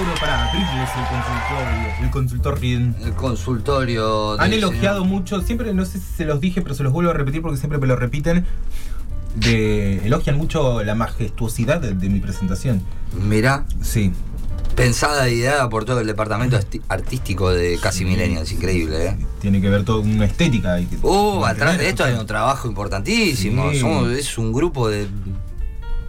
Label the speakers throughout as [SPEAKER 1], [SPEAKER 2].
[SPEAKER 1] Mauro para Triple es el consultorio, el consultorio.
[SPEAKER 2] El consultorio.
[SPEAKER 1] Han elogiado
[SPEAKER 2] señor-
[SPEAKER 1] mucho, siempre no sé si se los dije, pero se los vuelvo a repetir porque siempre me lo repiten. De, elogian mucho la majestuosidad de, de mi presentación.
[SPEAKER 2] Mirá,
[SPEAKER 1] Sí.
[SPEAKER 2] pensada y ideada por todo el departamento artístico de Casi
[SPEAKER 1] Sí.
[SPEAKER 2] Millennials, increíble, ¿eh?
[SPEAKER 1] Tiene que ver todo con una estética. que-
[SPEAKER 2] Uh, atrás de esto hay un trabajo importantísimo.
[SPEAKER 1] Sí.
[SPEAKER 2] Somos- es un grupo de.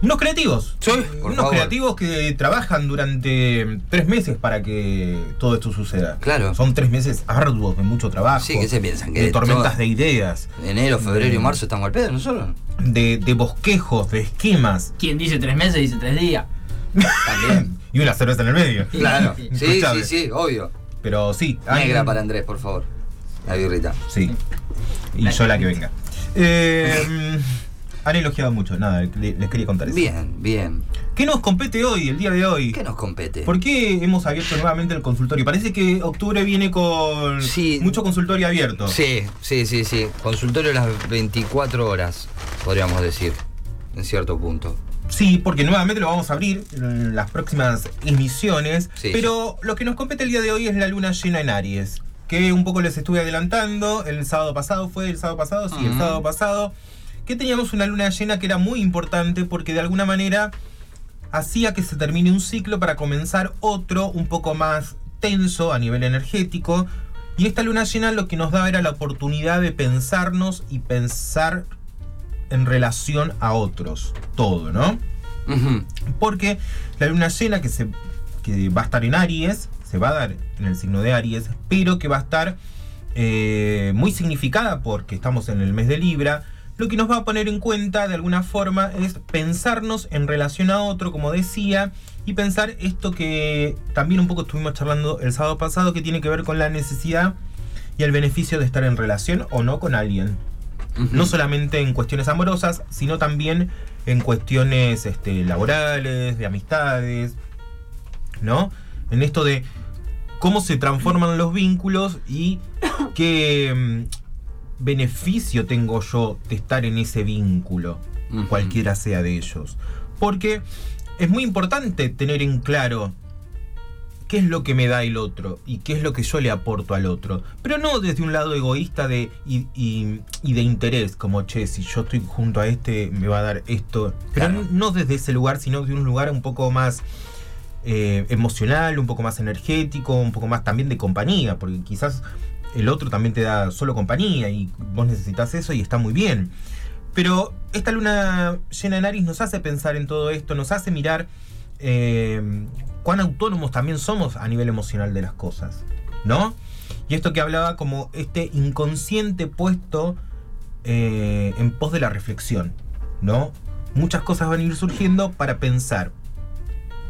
[SPEAKER 1] Unos creativos.
[SPEAKER 2] Sí, por
[SPEAKER 1] Unos
[SPEAKER 2] favor.
[SPEAKER 1] creativos que trabajan durante tres meses para que todo esto suceda.
[SPEAKER 2] Claro.
[SPEAKER 1] Son tres meses arduos de mucho trabajo.
[SPEAKER 2] Sí, ¿qué se piensan? Que
[SPEAKER 1] de tormentas de ideas,
[SPEAKER 2] Enero, febrero y marzo estamos al pedo, nosotros.
[SPEAKER 1] de, de bosquejos, de esquemas.
[SPEAKER 3] Quien dice tres meses dice tres días.
[SPEAKER 2] También.
[SPEAKER 1] Y una cerveza en el medio.
[SPEAKER 2] Claro. Sí, sí,
[SPEAKER 1] Escuchame.
[SPEAKER 2] sí, obvio.
[SPEAKER 1] Pero sí. hay-
[SPEAKER 2] Negra para Andrés, por favor. La birrita.
[SPEAKER 1] Sí. Y yo la que venga. Eh, han elogiado mucho, nada, le- les quería contar eso.
[SPEAKER 2] Bien, bien.
[SPEAKER 1] ¿Qué nos compete hoy, el día de hoy?
[SPEAKER 2] ¿Qué nos compete?
[SPEAKER 1] ¿Por qué hemos abierto nuevamente el consultorio? Parece que octubre viene con
[SPEAKER 2] Sí.
[SPEAKER 1] mucho consultorio abierto.
[SPEAKER 2] Sí, sí, sí, sí. Consultorio las 24 horas, podríamos decir, en cierto punto.
[SPEAKER 1] Sí, porque nuevamente lo vamos a abrir en las próximas emisiones.
[SPEAKER 2] Sí.
[SPEAKER 1] pero lo que nos compete el día de hoy es la luna llena en Aries. Que un poco les estuve adelantando. El sábado pasado fue, el sábado pasado, sí, el
[SPEAKER 2] Ujú.
[SPEAKER 1] sábado pasado. Que teníamos una luna llena que era muy importante porque de alguna manera hacía que se termine un ciclo para comenzar otro un poco más tenso a nivel energético. Y esta luna llena lo que nos daba era la oportunidad de pensarnos y pensar en relación a otros. Todo, ¿no? Porque la luna llena que, se, que va a estar en Aries, se va a dar en el signo de Aries, pero que va a estar eh, muy significada porque estamos en el mes de Libra, lo que nos va a poner en cuenta de alguna forma es pensarnos en relación a otro, como decía, y pensar esto que también un poco estuvimos charlando el sábado pasado, que tiene que ver con la necesidad y el beneficio de estar en relación o no con alguien. No solamente en cuestiones amorosas, sino también en cuestiones este, laborales, de amistades, ¿no? En esto de cómo se transforman los vínculos y qué mm, beneficio tengo yo de estar en ese vínculo, cualquiera sea de ellos. Porque es muy importante tener en claro qué es lo que me da el otro y qué es lo que yo le aporto al otro. Pero no desde un lado egoísta de, y, y- y de interés, como, che, si yo estoy junto a este, me va a dar esto. Pero
[SPEAKER 2] Claro.
[SPEAKER 1] no desde ese lugar, sino de un lugar un poco más eh, emocional, un poco más energético, un poco más también de compañía, porque quizás el otro también te da solo compañía y vos necesitas eso y está muy bien. Pero esta luna llena en Aries nos hace pensar en todo esto, nos hace mirar eh, cuán autónomos también somos a nivel emocional de las cosas, ¿no? Y esto que hablaba como este inconsciente puesto eh, en pos de la reflexión, ¿no? Muchas cosas van a ir surgiendo para pensar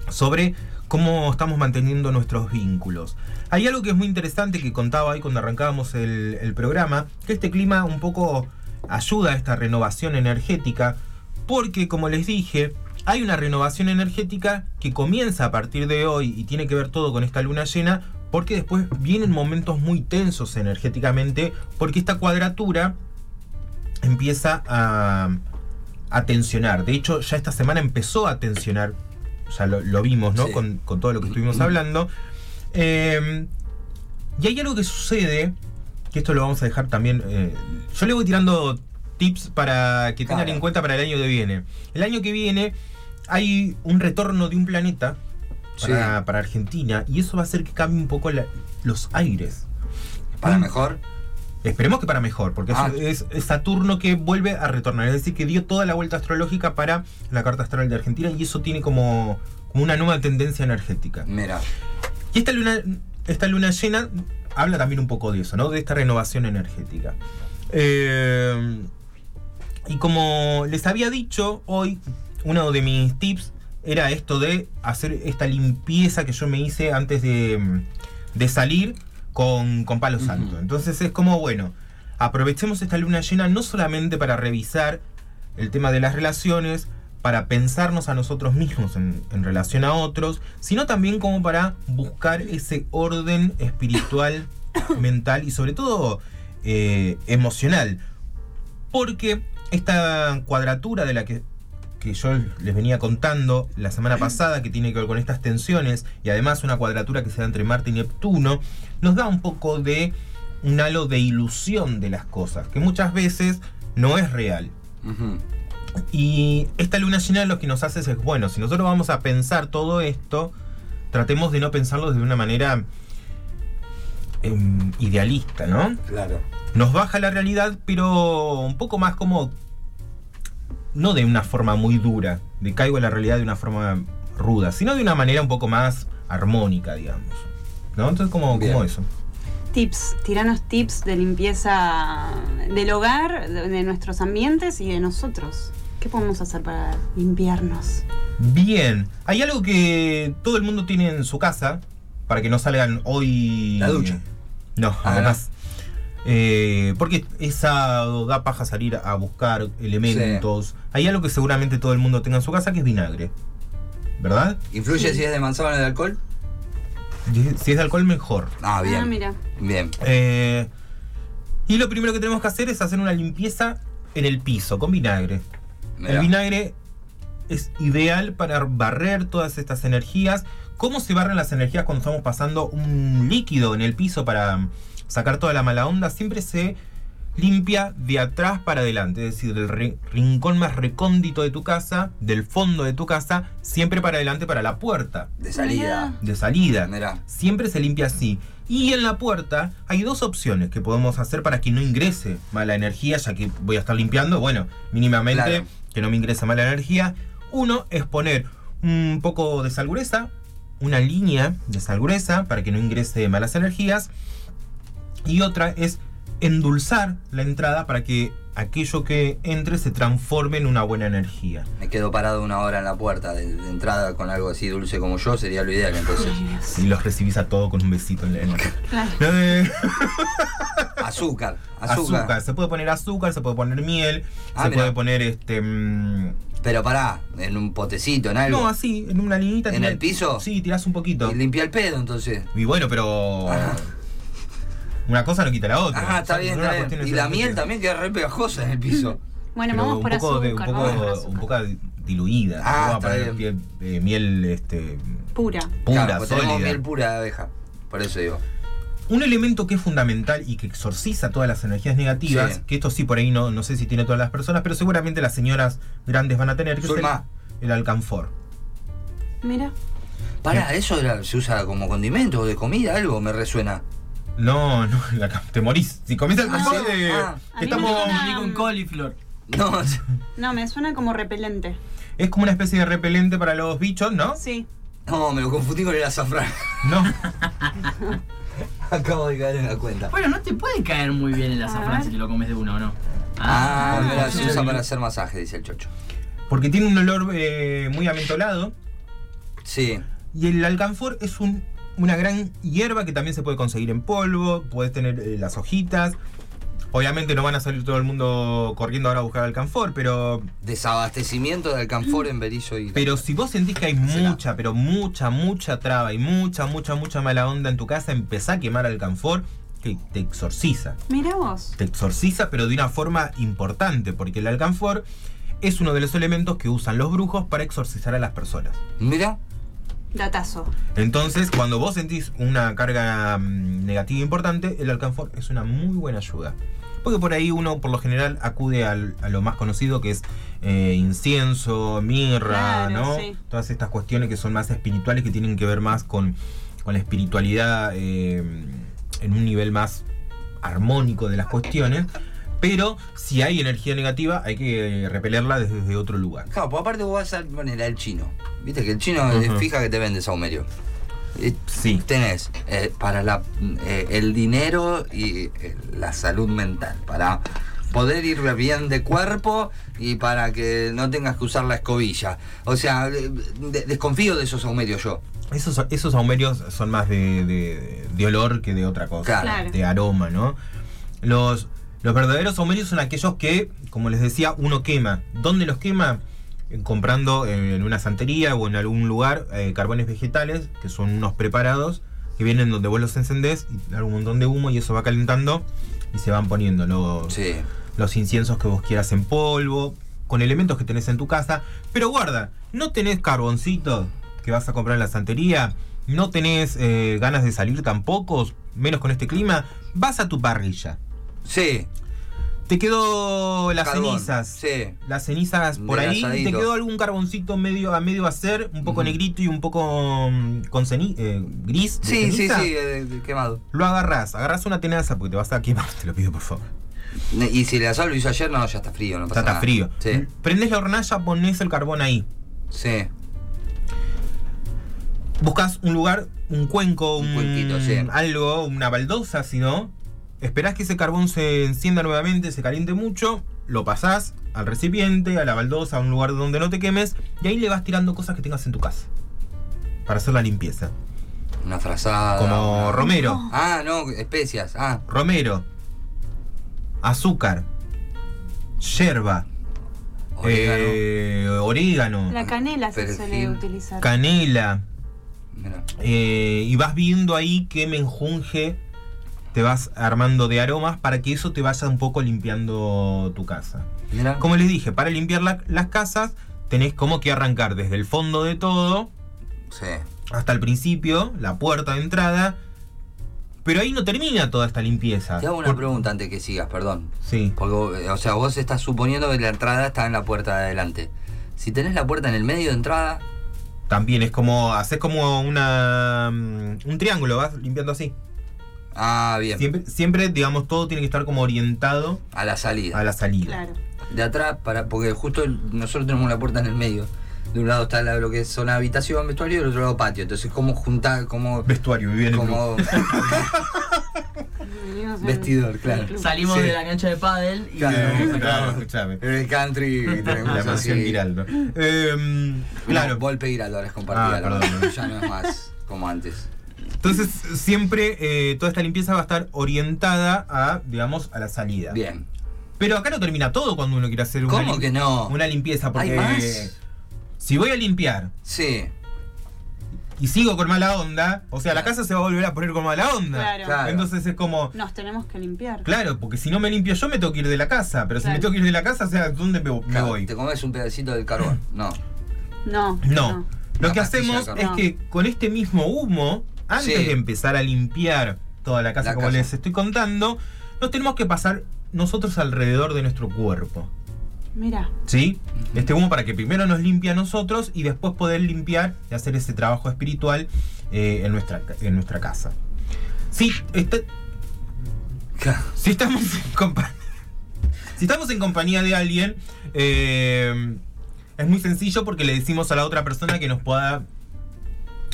[SPEAKER 1] sobre cómo estamos manteniendo nuestros vínculos. Hay algo que es muy interesante que contaba ahí cuando arrancábamos el, programa, que este clima un poco ayuda a esta renovación energética, porque como les dije, hay una renovación energética que comienza a partir de hoy y tiene que ver todo con esta luna llena, porque después vienen momentos muy tensos energéticamente, porque esta cuadratura empieza a tensionar. De hecho, ya esta semana empezó a tensionar, ya lo, lo vimos, ¿no?
[SPEAKER 2] Sí.
[SPEAKER 1] Con, con todo lo que estuvimos hablando. Eh, y hay algo que sucede, que esto lo vamos a dejar también. eh, yo le voy tirando tips para que tengan
[SPEAKER 2] Claro.
[SPEAKER 1] en cuenta para el año que viene. El año que viene hay un retorno de un planeta para,
[SPEAKER 2] Sí.
[SPEAKER 1] para Argentina y eso va a hacer que cambie un poco la- los aires.
[SPEAKER 2] Para
[SPEAKER 1] Mm.
[SPEAKER 2] mejor.
[SPEAKER 1] Esperemos que para mejor, porque es-
[SPEAKER 2] Ah.
[SPEAKER 1] es, es Saturno que vuelve a retornar, es decir, que dio toda la vuelta astrológica para la carta astral de Argentina y eso tiene como, como una nueva tendencia energética.
[SPEAKER 2] Mira.
[SPEAKER 1] Y esta luna, esta luna llena habla también un poco de eso, ¿no? De esta renovación energética. Eh, y como les había dicho hoy, uno de mis tips era esto de hacer esta limpieza que yo me hice antes de, de salir con, con palo santo. Entonces es como, bueno, aprovechemos esta luna llena no solamente para revisar el tema de las relaciones, para pensarnos a nosotros mismos en, en relación a otros, sino también como para buscar ese orden espiritual, mental y sobre todo eh, emocional. Porque esta cuadratura de la que, que yo les venía contando la semana pasada, que tiene que ver con estas tensiones, y además una cuadratura que se da entre Marte y Neptuno, nos da un poco de un halo de ilusión de las cosas, que muchas veces no es real. Y esta luna llena lo que nos hace es, bueno, si nosotros vamos a pensar todo esto, tratemos de no pensarlo de una manera em, idealista, ¿no?
[SPEAKER 2] Claro.
[SPEAKER 1] Nos baja la realidad, pero un poco más como, no de una forma muy dura, de caigo en la realidad de una forma ruda, sino de una manera un poco más armónica, digamos. ¿No? Entonces, como, eso.
[SPEAKER 4] Tips, tiranos tips de limpieza del hogar, de, de nuestros ambientes y de nosotros. ¿Qué podemos hacer para limpiarnos?
[SPEAKER 1] Bien, hay algo que todo el mundo tiene en su casa para que no salgan hoy.
[SPEAKER 2] La ducha.
[SPEAKER 1] No,
[SPEAKER 2] Ah,
[SPEAKER 1] además. Eh, porque es sábado, da paja salir a buscar elementos. Hay algo que seguramente todo el mundo tenga en su casa que es vinagre. ¿Verdad?
[SPEAKER 2] ¿Influye
[SPEAKER 4] Sí.
[SPEAKER 2] si es de manzana de alcohol?
[SPEAKER 1] Si es de alcohol, mejor.
[SPEAKER 2] Ah, bien.
[SPEAKER 4] Ah, mira.
[SPEAKER 2] Bien.
[SPEAKER 1] Eh, y lo primero que tenemos que hacer es hacer una limpieza en el piso con vinagre. El vinagre es ideal para barrer todas estas energías. ¿Cómo se barren las energías cuando estamos pasando un líquido en el piso para sacar toda la mala onda? Siempre se limpia de atrás para adelante, es decir, del ri- rincón más recóndito de tu casa, del fondo de tu casa, siempre para adelante para la puerta
[SPEAKER 2] De salida.
[SPEAKER 1] de salida.
[SPEAKER 2] Mirá.
[SPEAKER 1] Siempre se limpia así. Y en la puerta hay dos opciones que podemos hacer para que no ingrese mala energía, ya que voy a estar limpiando, bueno, mínimamente
[SPEAKER 2] Claro.
[SPEAKER 1] que no me ingrese mala energía. Uno es poner un poco de sal gruesa, una línea de sal gruesa para que no ingrese malas energías. Y otra es endulzar la entrada para que aquello que entre se transforme en una buena energía.
[SPEAKER 2] Me quedo parado una hora en la puerta de, de entrada con algo así dulce como yo, sería lo ideal entonces.
[SPEAKER 4] Ay.
[SPEAKER 1] Y los recibís a todo con un besito en la... en la-
[SPEAKER 4] Claro.
[SPEAKER 1] Eh,
[SPEAKER 2] Azúcar, azúcar.
[SPEAKER 1] azúcar. Se puede poner azúcar, se puede poner miel,
[SPEAKER 2] Ah,
[SPEAKER 1] se
[SPEAKER 2] mira.
[SPEAKER 1] puede poner este. mm,
[SPEAKER 2] Pero pará, en un potecito, en algo.
[SPEAKER 1] no, así, en una linita.
[SPEAKER 2] ¿En el piso?
[SPEAKER 1] Sí, tirás un poquito.
[SPEAKER 2] Y limpia el pedo entonces.
[SPEAKER 1] Y bueno, pero.
[SPEAKER 2] Ah.
[SPEAKER 1] Una cosa no quita la otra.
[SPEAKER 2] Ah, está bien, está bien. Y la miel también queda re pegajosa en el piso.
[SPEAKER 4] Bueno,
[SPEAKER 1] Pero
[SPEAKER 4] vamos
[SPEAKER 1] un
[SPEAKER 4] por
[SPEAKER 1] poco de- un
[SPEAKER 4] vamos por
[SPEAKER 1] poco,
[SPEAKER 4] azúcar.
[SPEAKER 1] un poco diluida.
[SPEAKER 2] Ah,
[SPEAKER 1] Vamos a
[SPEAKER 2] está bien.
[SPEAKER 1] piel- eh, miel este,
[SPEAKER 4] Pura.
[SPEAKER 1] pura,
[SPEAKER 2] Claro, pues tenemos
[SPEAKER 1] sólida.
[SPEAKER 2] miel pura de abeja. Por eso digo.
[SPEAKER 1] Un elemento que es fundamental y que exorciza todas las energías negativas,
[SPEAKER 2] Sí.
[SPEAKER 1] que esto sí por ahí no, no sé si tiene todas las personas, pero seguramente las señoras grandes van a tener, que es el, el alcanfor.
[SPEAKER 4] Mira.
[SPEAKER 2] Pará, ¿eso era- se usa como condimento o de comida? Algo me resuena.
[SPEAKER 1] No, no, la te morís. Si comés eh,
[SPEAKER 2] Ah.
[SPEAKER 4] A mí me
[SPEAKER 1] estamos...
[SPEAKER 4] suena-
[SPEAKER 3] Ni con coliflor.
[SPEAKER 2] No,
[SPEAKER 4] No, me suena como repelente.
[SPEAKER 1] Es como una especie de repelente para los bichos, ¿no?
[SPEAKER 4] Sí.
[SPEAKER 2] no, me lo confundí con el azafrán.
[SPEAKER 1] No.
[SPEAKER 2] Acabo de caer en la cuenta.
[SPEAKER 3] Bueno, no te puede caer muy bien el azafrán si te lo comes de uno o no.
[SPEAKER 2] Ah,
[SPEAKER 4] Ah,
[SPEAKER 2] mira, se usa para hacer masaje, dice el chocho.
[SPEAKER 1] Porque tiene un olor eh, muy amentolado.
[SPEAKER 2] Sí.
[SPEAKER 1] Y el alcanfor es un- una gran hierba que también se puede conseguir en polvo. Puedes tener eh, las hojitas. Obviamente no van a salir todo el mundo corriendo ahora a buscar alcanfor, pero
[SPEAKER 2] Desabastecimiento de alcanfor en Berizo y.
[SPEAKER 1] Pero si vos sentís que hay mucha, pero mucha, mucha traba y mucha, mucha, mucha mala onda en tu casa, empezá a quemar alcanfor que te exorciza.
[SPEAKER 4] Mira vos.
[SPEAKER 1] Te exorciza, pero de una forma importante, porque el alcanfor es uno de los elementos que usan los brujos para exorcizar a las personas.
[SPEAKER 2] Mira,
[SPEAKER 4] Datazo.
[SPEAKER 1] Entonces, cuando vos sentís una carga mm, negativa importante, el alcanfor es una muy buena ayuda. Porque por ahí uno, por lo general, acude al- a lo más conocido que es eh, incienso, mirra,
[SPEAKER 4] Claro,
[SPEAKER 1] ¿no?
[SPEAKER 4] sí.
[SPEAKER 1] Todas estas cuestiones que son más espirituales, que tienen que ver más con, con la espiritualidad eh, en un nivel más armónico de las cuestiones. Pero si hay energía negativa, hay que repelerla desde otro lugar.
[SPEAKER 2] claro, pues aparte vos vas a poner al chino. Viste que el chino fija que te vende saumerio. Y
[SPEAKER 1] Sí.
[SPEAKER 2] Tenés eh, para la, eh, el dinero y eh, la salud mental, para poder ir bien de cuerpo y para que no tengas que usar la escobilla. O sea, eh, de- desconfío de esos saumerios yo.
[SPEAKER 1] Esos, esos aumerios son más de, de- de olor que de otra cosa.
[SPEAKER 2] Claro.
[SPEAKER 1] de aroma, ¿no? Los, los verdaderos aumerios son aquellos que, como les decía, uno quema. ¿Dónde los quema? Eh, Comprando en una santería o en algún lugar eh, carbones vegetales, que son unos preparados, que vienen donde vos los encendés y un montón de humo y eso va calentando y se van poniendo los,
[SPEAKER 2] Sí.
[SPEAKER 1] los inciensos que vos quieras en polvo, con elementos que tenés en tu casa. Pero guarda, no tenés carboncito que vas a comprar en la santería, no tenés eh, ganas de salir tampoco, menos con este clima, vas a tu parrilla.
[SPEAKER 2] Sí.
[SPEAKER 1] Te quedó las
[SPEAKER 2] Carbón,
[SPEAKER 1] cenizas.
[SPEAKER 2] sí.
[SPEAKER 1] Las cenizas por ahí.
[SPEAKER 2] asadito.
[SPEAKER 1] Te quedó algún carboncito medio a medio hacer, un poco negrito y un poco mm, con ceni eh, gris.
[SPEAKER 2] Sí, sí,
[SPEAKER 1] ceniza.
[SPEAKER 2] sí, eh, quemado.
[SPEAKER 1] Lo agarrás, agarrás una tenaza porque te vas a quemar, te lo pido por favor.
[SPEAKER 2] Y si el asado lo hizo ayer, no, ya está frío, no
[SPEAKER 1] Ya
[SPEAKER 2] pasa
[SPEAKER 1] está
[SPEAKER 2] nada.
[SPEAKER 1] frío.
[SPEAKER 2] Sí,
[SPEAKER 1] Prendés la hornalla, ponés el carbón ahí.
[SPEAKER 2] sí.
[SPEAKER 1] Buscas un lugar, un cuenco,
[SPEAKER 2] Un
[SPEAKER 1] un,
[SPEAKER 2] cuenquito, sí.
[SPEAKER 1] algo, una baldosa, si no. Esperás que ese carbón se encienda nuevamente, se caliente mucho, lo pasás al recipiente, a la baldosa, a un lugar donde no te quemes, y ahí le vas tirando cosas que tengas en tu casa. Para hacer la limpieza.
[SPEAKER 2] Una frazada.
[SPEAKER 1] Como
[SPEAKER 2] una-
[SPEAKER 1] romero,
[SPEAKER 2] Ah, no, especias. Ah,
[SPEAKER 1] romero, azúcar, yerba,
[SPEAKER 2] orégano.
[SPEAKER 1] eh, orégano,
[SPEAKER 4] La canela se suele utilizar.
[SPEAKER 1] canela. Eh, y vas viendo ahí qué menjunje te vas armando de aromas para que eso te vaya un poco limpiando tu casa.
[SPEAKER 2] Mira.
[SPEAKER 1] Como les dije, para limpiar la- las casas tenés como que arrancar desde el fondo de todo
[SPEAKER 2] Sí.
[SPEAKER 1] hasta el principio, la puerta de entrada. Pero ahí no termina toda esta limpieza.
[SPEAKER 2] Te hago una
[SPEAKER 1] Por-
[SPEAKER 2] pregunta antes que sigas, perdón.
[SPEAKER 1] Sí.
[SPEAKER 2] Porque, o sea, vos estás suponiendo que la entrada está en la puerta de adelante. Si tenés la puerta en el medio de entrada,
[SPEAKER 1] También es como, haces como una mm, un triángulo, vas limpiando así.
[SPEAKER 2] Ah, bien.
[SPEAKER 1] Siempre, siempre, digamos, todo tiene que estar como orientado
[SPEAKER 2] A la salida.
[SPEAKER 1] a la salida.
[SPEAKER 4] Claro.
[SPEAKER 2] De atrás, para, porque justo el- nosotros tenemos la puerta en el medio. De un lado está la- lo que es zona habitación, vestuario, y del otro lado patio. Entonces, ¿cómo juntar, cómo,
[SPEAKER 1] Vestuario, vive en el club.
[SPEAKER 2] como
[SPEAKER 4] Venimos en-
[SPEAKER 2] vestidor, claro?
[SPEAKER 3] Salimos
[SPEAKER 2] Sí.
[SPEAKER 3] de la cancha de pádel y
[SPEAKER 2] Claro.
[SPEAKER 1] Claro,
[SPEAKER 2] Claro.
[SPEAKER 1] escuchame.
[SPEAKER 2] En el country tenemos
[SPEAKER 1] La mansión Giraldo. Em,
[SPEAKER 2] Claro. Volpe Giraldo ahora es compartida.
[SPEAKER 1] Ah, perdón.
[SPEAKER 2] ya no es más como antes.
[SPEAKER 1] Entonces, siempre eh, toda esta limpieza va a estar orientada a, digamos, a la salida.
[SPEAKER 2] Bien.
[SPEAKER 1] Pero acá no termina todo cuando uno quiere hacer una,
[SPEAKER 2] ¿Cómo que no?
[SPEAKER 1] una limpieza. Porque
[SPEAKER 2] ¿Hay más?
[SPEAKER 1] si voy a limpiar
[SPEAKER 2] Sí.
[SPEAKER 1] y sigo con mala onda, o sea, la casa se va a volver a poner con mala onda.
[SPEAKER 4] Claro.
[SPEAKER 2] Claro.
[SPEAKER 1] Entonces es como,
[SPEAKER 4] Nos tenemos que limpiar.
[SPEAKER 1] claro, porque si no me limpio yo me tengo que ir de la casa. Pero si
[SPEAKER 4] Claro.
[SPEAKER 1] me tengo que ir de la casa, o sea, ¿dónde me, me
[SPEAKER 2] Claro,
[SPEAKER 1] voy?
[SPEAKER 2] ¿Te comes un pedacito del carbón? No.
[SPEAKER 4] No.
[SPEAKER 1] No. Lo
[SPEAKER 2] Una
[SPEAKER 1] que
[SPEAKER 2] pastilla
[SPEAKER 1] hacemos es
[SPEAKER 4] carbón.
[SPEAKER 1] que con este mismo humo, antes
[SPEAKER 2] Sí.
[SPEAKER 1] de empezar a limpiar toda la casa
[SPEAKER 2] La
[SPEAKER 1] como
[SPEAKER 2] casa.
[SPEAKER 1] les estoy contando, nos tenemos que pasar nosotros alrededor de nuestro cuerpo.
[SPEAKER 4] Mira.
[SPEAKER 1] ¿Sí? Este humo para que primero nos limpie a nosotros y después poder limpiar y hacer ese trabajo espiritual eh, en, nuestra, en nuestra casa. Sí, está- si estamos en compañía. Si estamos en compañía de alguien, eh, es muy sencillo porque le decimos a la otra persona que nos pueda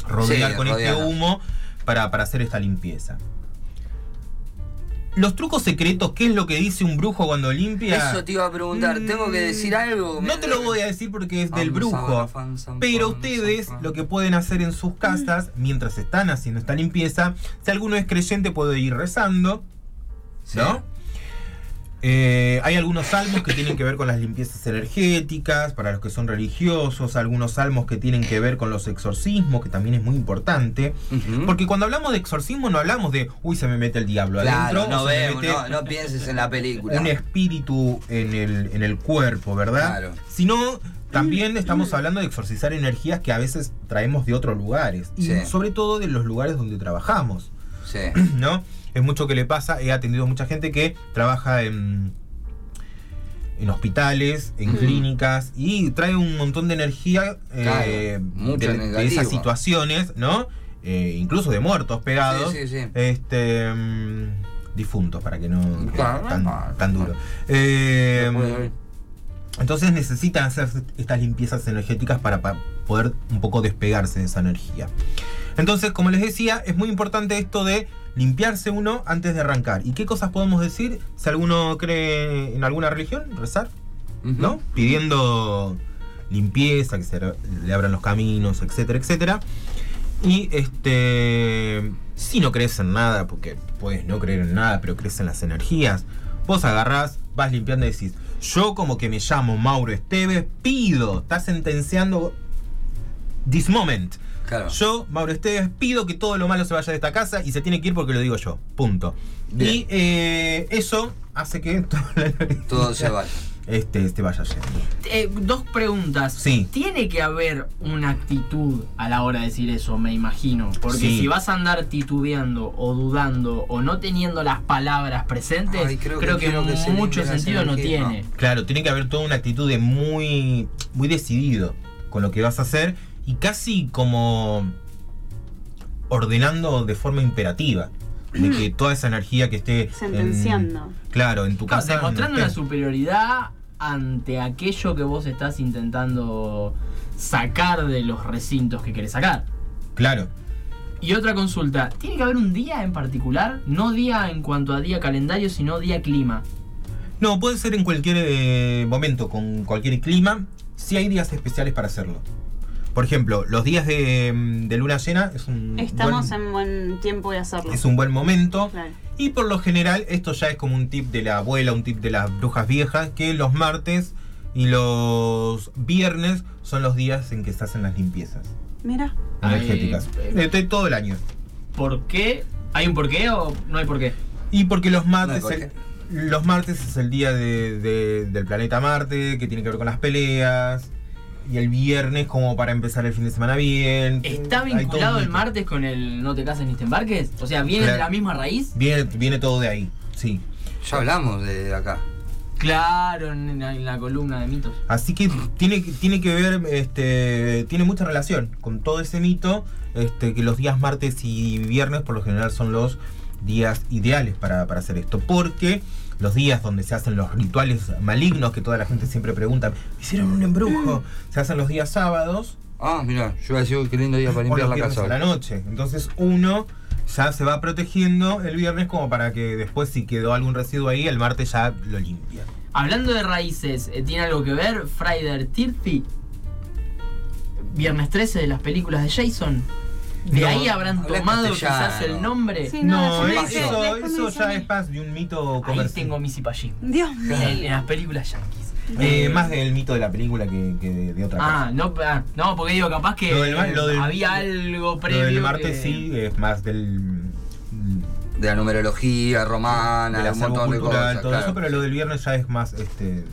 [SPEAKER 1] rodear
[SPEAKER 2] Sí,
[SPEAKER 1] con este humo para, para hacer esta limpieza. Los trucos secretos, ¿qué es lo que dice un brujo cuando limpia?
[SPEAKER 2] Eso te iba a preguntar. ¿Tengo que decir algo?
[SPEAKER 1] Mm, No te lo voy a decir porque es del brujo. Pero ustedes lo que pueden hacer en sus casas, mientras están haciendo esta limpieza, si alguno es creyente puede ir rezando, ¿no? Eh, hay algunos salmos que tienen que ver con las limpiezas energéticas, para los que son religiosos, algunos salmos que tienen que ver con los exorcismos, que también es muy importante. Porque cuando hablamos de exorcismo no hablamos de, uy, se me mete el diablo
[SPEAKER 2] Claro,
[SPEAKER 1] adentro,
[SPEAKER 2] no
[SPEAKER 1] mete
[SPEAKER 2] no, no pienses en la película.
[SPEAKER 1] un espíritu en el, en el cuerpo, ¿verdad?
[SPEAKER 2] Claro.
[SPEAKER 1] Sino también estamos hablando de exorcizar energías que a veces traemos de otros lugares. Y
[SPEAKER 2] Sí.
[SPEAKER 1] sobre todo de los lugares donde trabajamos,
[SPEAKER 2] Sí.
[SPEAKER 1] ¿no? Es mucho que le pasa, he atendido a mucha gente que trabaja en, en hospitales, en
[SPEAKER 2] Mm.
[SPEAKER 1] clínicas, y trae un montón de energía eh,
[SPEAKER 2] Claro,
[SPEAKER 1] de, esas situaciones, ¿no? Eh, incluso de muertos pegados.
[SPEAKER 2] Sí, sí, sí.
[SPEAKER 1] Este. mm, difuntos, para que no.
[SPEAKER 2] Claro,
[SPEAKER 1] tan,
[SPEAKER 2] claro.
[SPEAKER 1] tan duro. Eh, entonces necesitan hacer estas limpiezas energéticas para, pa- poder un poco despegarse de esa energía. Entonces, como les decía, es muy importante esto de limpiarse uno antes de arrancar. ¿Y qué cosas podemos decir si alguno cree en alguna religión? Rezar. ¿no? Pidiendo limpieza, que se le abran los caminos, etcétera, etcétera. Y este, si no crees en nada, porque puedes no creer en nada, pero crees en las energías, vos agarrás, vas limpiando y decís, yo como que me llamo Mauro Esteves, pido, estás sentenciando this moment.
[SPEAKER 2] Claro.
[SPEAKER 1] Yo, Mauro Esteves, pido que todo lo malo se vaya de esta casa y se tiene que ir porque lo digo yo. Punto.
[SPEAKER 2] Bien.
[SPEAKER 1] Y eh, eso hace que
[SPEAKER 2] Todo se vaya.
[SPEAKER 1] este, este vaya.
[SPEAKER 3] Eh, dos preguntas.
[SPEAKER 1] Sí.
[SPEAKER 3] Tiene que haber una actitud a la hora de decir eso, me imagino. Porque
[SPEAKER 1] Sí.
[SPEAKER 3] si vas a andar titubeando o dudando o no teniendo las palabras presentes,
[SPEAKER 2] Ay, creo
[SPEAKER 3] creo,
[SPEAKER 2] que
[SPEAKER 3] mucho sentido no tiene.
[SPEAKER 1] Claro, tiene que haber toda una actitud de muy, muy decidido con lo que vas a hacer y casi como ordenando de forma imperativa. De que toda esa energía que esté. en-
[SPEAKER 4] Sentenciando.
[SPEAKER 1] claro, en tu
[SPEAKER 3] Claro,
[SPEAKER 1] casa.
[SPEAKER 3] demostrando
[SPEAKER 1] no
[SPEAKER 3] una superioridad ante aquello que vos estás intentando sacar de los recintos que querés sacar.
[SPEAKER 1] Claro.
[SPEAKER 3] Y otra consulta, ¿tiene que haber un día en particular? No día en cuanto a día calendario, sino día clima.
[SPEAKER 1] No, puede ser en cualquier eh, momento, con cualquier clima, si hay días especiales para hacerlo. Por ejemplo, los días de, mm, de luna llena es un,
[SPEAKER 4] Estamos
[SPEAKER 1] buen,
[SPEAKER 4] en buen tiempo de hacerlo.
[SPEAKER 1] es un buen momento.
[SPEAKER 4] Claro.
[SPEAKER 1] Y por lo general, esto ya es como un tip de la abuela, un tip de las brujas viejas, que los martes y los viernes son los días en que se hacen las limpiezas
[SPEAKER 4] Mira.
[SPEAKER 1] energéticas.
[SPEAKER 3] Eh,
[SPEAKER 1] Eh, todo el año.
[SPEAKER 3] ¿Por qué? ¿Hay un porqué o no hay porqué?
[SPEAKER 1] Y porque los martes,
[SPEAKER 2] No hay por
[SPEAKER 1] el- los martes es el día de- de- del planeta Marte, que tiene que ver con las peleas. Y el viernes como para empezar el fin de semana bien.
[SPEAKER 3] ¿Está vinculado el
[SPEAKER 1] mito.
[SPEAKER 3] martes con el no te cases ni te embarques? O sea, ¿viene de la misma raíz?
[SPEAKER 1] Viene, viene todo de ahí, sí.
[SPEAKER 2] Ya hablamos de acá.
[SPEAKER 3] Claro, en la, en la columna de mitos.
[SPEAKER 1] Así que tiene, tiene que ver, este, tiene mucha relación con todo ese mito, este, que los días martes y viernes por lo general son los días ideales para, para hacer esto. Porque los días donde se hacen los rituales malignos, que toda la gente siempre pregunta, ¿hicieron un embrujo? Se hacen los días sábados
[SPEAKER 2] Ah, mira, yo iba a decir qué lindo día para
[SPEAKER 1] o
[SPEAKER 2] limpiar
[SPEAKER 1] los
[SPEAKER 2] la casa.
[SPEAKER 1] a la noche. Entonces uno ya se va protegiendo el viernes como para que después si quedó algún residuo ahí, el martes ya lo limpia.
[SPEAKER 3] Hablando de raíces, eh, ¿tiene algo que ver Friday 30? Viernes 13 de las películas de Jason. ¿De
[SPEAKER 1] No,
[SPEAKER 3] ahí habrán tomado quizás el nombre?
[SPEAKER 4] Sí,
[SPEAKER 1] No,
[SPEAKER 4] no,
[SPEAKER 2] sí,
[SPEAKER 1] eso, ya es más de un mito
[SPEAKER 3] Ahí
[SPEAKER 1] comercial.
[SPEAKER 3] tengo mi cipallín.
[SPEAKER 4] Dios mío.
[SPEAKER 3] En, en las películas yankees.
[SPEAKER 1] Eh, más del mito de la película que, que de, de otra
[SPEAKER 3] Ah,
[SPEAKER 1] cosa.
[SPEAKER 3] no, ah, no, porque digo, capaz que
[SPEAKER 1] Lo del lo del-
[SPEAKER 3] había algo
[SPEAKER 1] Lo
[SPEAKER 3] previo.
[SPEAKER 1] del martes
[SPEAKER 3] que-
[SPEAKER 1] sí es más del
[SPEAKER 2] De la numerología romana,
[SPEAKER 1] del
[SPEAKER 2] de un montón de
[SPEAKER 1] cultural,
[SPEAKER 2] cosas.
[SPEAKER 1] todo
[SPEAKER 2] claro.
[SPEAKER 1] eso, pero lo del viernes ya es más este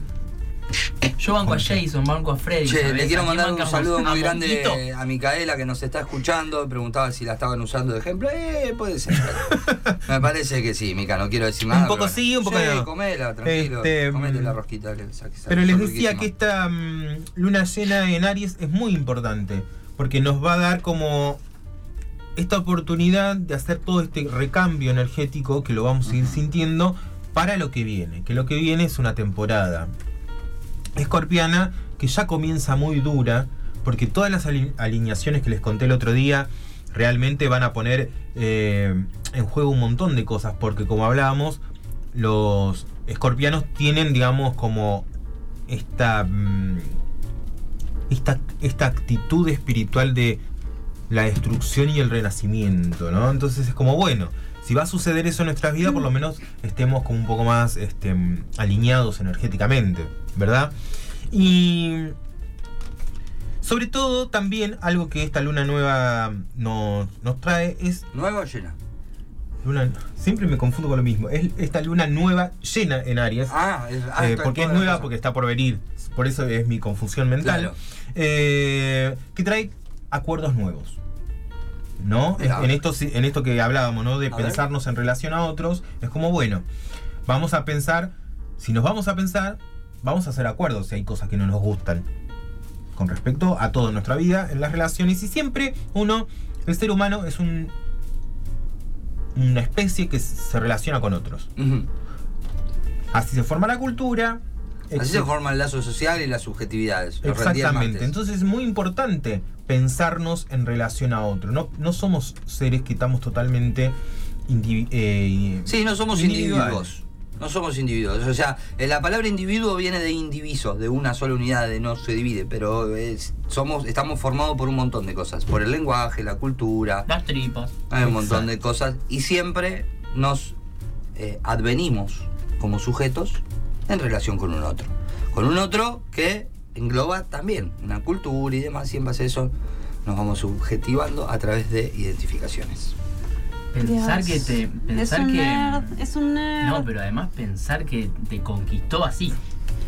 [SPEAKER 3] Yo banco a Jason, banco a Freddy.
[SPEAKER 2] Che, le quiero
[SPEAKER 3] ¿A quién
[SPEAKER 2] mandar un saludo
[SPEAKER 3] ¿A
[SPEAKER 2] muy grande a Micaela que nos está escuchando. Preguntaba si la estaban usando de ejemplo. Eh, puede ser. Me parece que sí, Mica, no quiero decir nada.
[SPEAKER 1] Un poco
[SPEAKER 2] pero
[SPEAKER 1] sí, un poco
[SPEAKER 2] sí,
[SPEAKER 1] no.
[SPEAKER 2] comela, tranquilo.
[SPEAKER 1] Este,
[SPEAKER 2] comete
[SPEAKER 1] mm,
[SPEAKER 2] la rosquita. Que, sa- que sa-
[SPEAKER 1] Pero les decía que esta mm, luna llena en Aries es muy importante, porque nos va a dar como esta oportunidad de hacer todo este recambio energético que lo vamos a ir sintiendo para lo que viene, que lo que viene es una temporada escorpiana que ya comienza muy dura, porque todas las ali- alineaciones que les conté el otro día realmente van a poner eh, en juego un montón de cosas, porque como hablábamos, los escorpianos tienen, digamos, como esta, mm, esta, esta actitud espiritual de la destrucción y el renacimiento, ¿no? Entonces es como, bueno, si va a suceder eso en nuestras vidas, por lo menos estemos como un poco más este, mm, alineados energéticamente, ¿verdad? Y sobre todo también algo que esta luna nueva nos, nos trae es
[SPEAKER 2] ¿Nueva o llena?
[SPEAKER 1] luna, siempre me confundo con lo mismo, es esta luna nueva llena en Aries.
[SPEAKER 2] Ah, es, ah,
[SPEAKER 1] Eh, porque es nueva, porque está por venir. Por eso es mi confusión mental.
[SPEAKER 2] Claro.
[SPEAKER 1] Eh, que trae acuerdos nuevos. ¿No? En esto, en esto que hablábamos, ¿no? De
[SPEAKER 2] A ver.
[SPEAKER 1] pensarnos en relación a otros. Es como, bueno, vamos a pensar. Si nos vamos a pensar, vamos a hacer acuerdos si hay cosas que no nos gustan. Con respecto a todo en nuestra vida, en las relaciones. Y siempre uno, el ser humano es un. Una especie que se relaciona con otros. Así se forma la cultura.
[SPEAKER 2] Así se forma el lazo social y las subjetividades.
[SPEAKER 1] Exactamente. Entonces es muy importante pensarnos en relación a otro. No, no somos seres que estamos totalmente eh,
[SPEAKER 2] Sí, no somos individuos. No somos individuos. O sea, eh, la palabra individuo viene de indiviso, de una sola unidad, de no se divide, pero es- somos, estamos formados por un montón de cosas. Por el lenguaje, la cultura,
[SPEAKER 3] Las tripas.
[SPEAKER 2] hay un montón de cosas. Y siempre nos eh, advenimos como sujetos en relación con un otro. Con un otro que engloba también una cultura y demás, y en base a eso nos vamos subjetivando a través de identificaciones.
[SPEAKER 3] Pensar
[SPEAKER 4] Dios.
[SPEAKER 3] que te. Pensar
[SPEAKER 4] es un
[SPEAKER 3] que.
[SPEAKER 4] nerd, es un nerd.
[SPEAKER 3] No, pero además pensar que te conquistó así.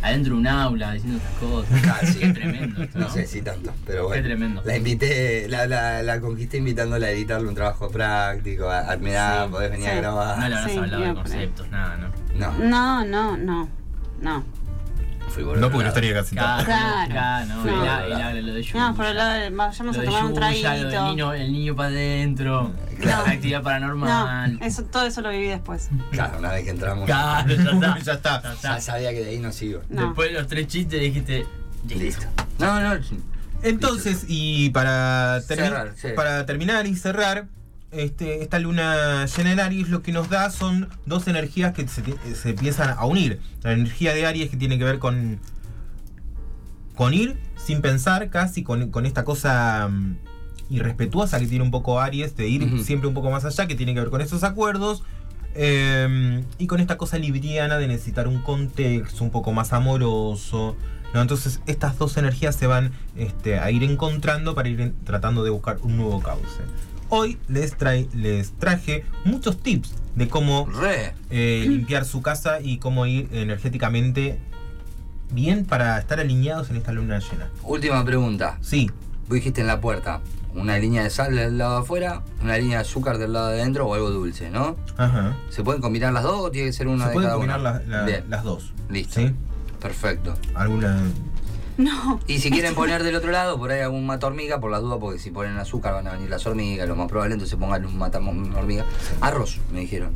[SPEAKER 3] adentro de un aula diciendo estas cosas.
[SPEAKER 2] Ah, sí.
[SPEAKER 3] Qué tremendo. esto,
[SPEAKER 2] No sé si tanto, pero bueno.
[SPEAKER 3] Qué tremendo.
[SPEAKER 2] La invité, la, la, la conquisté invitándola a editarle un trabajo práctico. A, a- mirá,
[SPEAKER 4] Sí,
[SPEAKER 2] podés venir a
[SPEAKER 4] sí.
[SPEAKER 2] grabar.
[SPEAKER 3] No le habrás
[SPEAKER 4] Sí,
[SPEAKER 3] hablado de conceptos, nada, ¿no?
[SPEAKER 2] No,
[SPEAKER 4] No, no, no. No.
[SPEAKER 2] Fui por
[SPEAKER 1] No, porque no estaría casi
[SPEAKER 3] Claro,
[SPEAKER 4] Claro.
[SPEAKER 3] claro, no, lo de Yuya.
[SPEAKER 4] No, por el lado de vayamos
[SPEAKER 3] Lo
[SPEAKER 4] a tomar un traguito.
[SPEAKER 3] niño, el niño para adentro,
[SPEAKER 2] Claro.
[SPEAKER 3] la actividad paranormal.
[SPEAKER 4] No, eso, todo eso lo viví después.
[SPEAKER 2] Claro, una vez que entramos,
[SPEAKER 3] Claro, ya está.
[SPEAKER 1] Ya está.
[SPEAKER 3] Ya está.
[SPEAKER 2] ya sabía que de ahí no sigo.
[SPEAKER 4] No.
[SPEAKER 3] Después de los tres chistes dijiste,
[SPEAKER 2] Listo. No, no.
[SPEAKER 1] Entonces, y para, termi-
[SPEAKER 2] Cerrar, sí.
[SPEAKER 1] para terminar y cerrar, este, esta luna llena en Aries lo que nos da son dos energías que se, ti- se empiezan a unir. La energía de Aries que tiene que ver con, con ir sin pensar, casi con, con esta cosa mm, irrespetuosa que tiene un poco Aries, de ir siempre un poco más allá, que tiene que ver con esos acuerdos. eh, y con esta cosa libriana de necesitar un contexto un poco más amoroso. ¿no? Entonces estas dos energías se van este, a ir encontrando para ir tratando de buscar un nuevo cauce. Hoy les, trae, les traje muchos tips de cómo eh, limpiar su casa y cómo ir energéticamente bien para estar alineados en esta luna llena.
[SPEAKER 2] Última pregunta.
[SPEAKER 1] Sí,
[SPEAKER 2] Vos dijiste en la puerta, una línea de sal del lado de afuera, una línea de azúcar del lado de adentro o algo dulce, ¿no?
[SPEAKER 1] ajá.
[SPEAKER 2] ¿Se pueden combinar las dos o tiene que ser una
[SPEAKER 1] Se
[SPEAKER 2] de
[SPEAKER 1] pueden
[SPEAKER 2] cada
[SPEAKER 1] combinar
[SPEAKER 2] una?
[SPEAKER 1] la- la-
[SPEAKER 2] Bien,
[SPEAKER 1] las dos.
[SPEAKER 2] listo.
[SPEAKER 1] ¿Sí?
[SPEAKER 2] Perfecto.
[SPEAKER 1] ¿Alguna?
[SPEAKER 4] No.
[SPEAKER 2] Y si quieren poner del otro lado, por ahí algún mata hormiga, por las dudas, porque si ponen azúcar van a venir las hormigas, lo más probable, entonces pongan un mata hormiga. Arroz, me dijeron.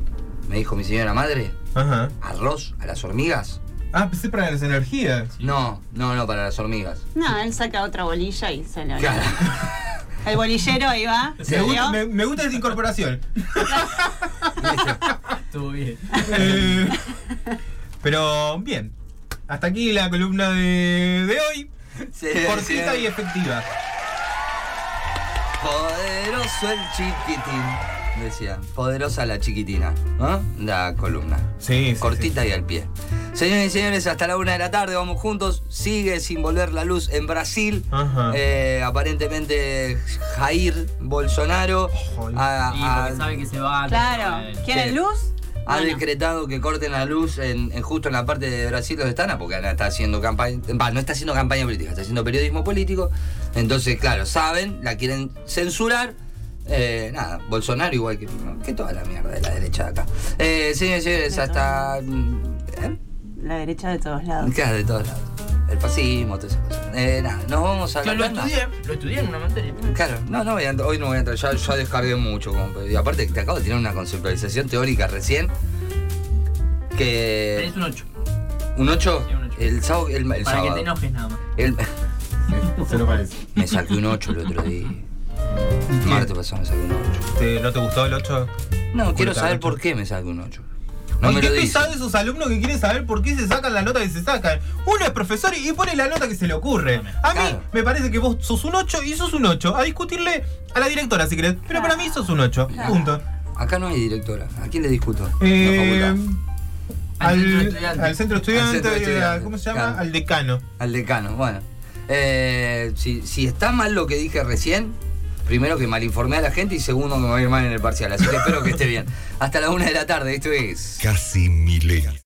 [SPEAKER 2] Me dijo mi señora madre,
[SPEAKER 1] Ajá.
[SPEAKER 2] arroz a las hormigas.
[SPEAKER 1] Ah, pensé para las energías.
[SPEAKER 2] No, no, no, para las hormigas.
[SPEAKER 4] No, él saca otra bolilla y se le
[SPEAKER 2] Claro.
[SPEAKER 4] El bolillero ahí va.
[SPEAKER 1] Me
[SPEAKER 4] ¿se
[SPEAKER 1] gusta, me- me gusta esta incorporación.
[SPEAKER 3] estuvo bien.
[SPEAKER 1] Eh, pero bien. Hasta aquí la columna de, de hoy.
[SPEAKER 2] Sí,
[SPEAKER 1] Cortita
[SPEAKER 2] sí.
[SPEAKER 1] y efectiva.
[SPEAKER 2] Poderoso el chiquitín. Decía, poderosa la chiquitina, ¿no? La columna.
[SPEAKER 1] Sí, sí,
[SPEAKER 2] Cortita y al pie. Señores y señores, hasta la una de la tarde vamos juntos. Sigue sin volver la luz en Brasil.
[SPEAKER 1] Ajá.
[SPEAKER 2] Eh, aparentemente Jair Bolsonaro
[SPEAKER 3] Y
[SPEAKER 2] ha-
[SPEAKER 3] porque sabe que se va.
[SPEAKER 4] Claro. ¿Quieren luz?
[SPEAKER 2] Ha
[SPEAKER 4] Bueno.
[SPEAKER 2] decretado que corten la luz en, en justo en la parte de Brasil donde están, porque Ana está haciendo campaña, no está haciendo campaña política, está haciendo periodismo político. Entonces, claro, saben, la quieren censurar. Eh, nada, Bolsonaro igual que, que toda la mierda de la derecha de acá. Eh, señores señores, hasta... ¿eh?
[SPEAKER 4] La derecha de todos lados.
[SPEAKER 2] Claro, de todos lados. El fascismo, todas esas cosas. Eh, nada, nos vamos a
[SPEAKER 3] Yo
[SPEAKER 2] la
[SPEAKER 3] lo
[SPEAKER 2] tanda.
[SPEAKER 3] estudié, lo estudié en una materia.
[SPEAKER 2] Claro, no, no voy a entrar, hoy no voy a entrar, ya, ya descargué mucho. como- y aparte te acabo de tirar una conceptualización teórica recién. Que.
[SPEAKER 3] Tenés un 8.
[SPEAKER 2] ¿Un 8?
[SPEAKER 3] Sí, un.
[SPEAKER 2] El sábado. El, el
[SPEAKER 3] Para que
[SPEAKER 2] sábado.
[SPEAKER 3] te enojes nada más.
[SPEAKER 2] El-
[SPEAKER 1] Se lo parece.
[SPEAKER 2] me saqué un 8 el otro día. Martes pasado me saqué un 8.
[SPEAKER 1] ¿Te- ¿No te gustó el 8?
[SPEAKER 2] No, quiero saber
[SPEAKER 1] ocho.
[SPEAKER 2] por qué me saqué un 8. No me
[SPEAKER 1] qué pesado esos alumnos que quieren saber por qué se sacan la nota que se sacan. Uno es profesor y pone la nota que se le ocurre. A mí
[SPEAKER 2] Claro.
[SPEAKER 1] me parece que vos sos un 8 y sos un 8. A discutirle a la directora si querés. Pero para mí sos un 8.
[SPEAKER 4] Claro.
[SPEAKER 1] Punto.
[SPEAKER 2] Acá no hay directora. ¿A quién le discuto?
[SPEAKER 1] Eh.
[SPEAKER 3] Al centro
[SPEAKER 1] al,
[SPEAKER 3] estudiante.
[SPEAKER 1] al centro estudiante,
[SPEAKER 2] Al centro
[SPEAKER 1] y a-
[SPEAKER 2] estudiante,
[SPEAKER 1] ¿cómo se llama?
[SPEAKER 2] claro.
[SPEAKER 1] Al decano.
[SPEAKER 2] Al decano, bueno. Eh, si, si está mal lo que dije recién, primero que malinformé a la gente y segundo que me va a ir mal en el parcial. Así que espero que esté bien. Hasta la una de la tarde, esto es.
[SPEAKER 5] Casi milenio.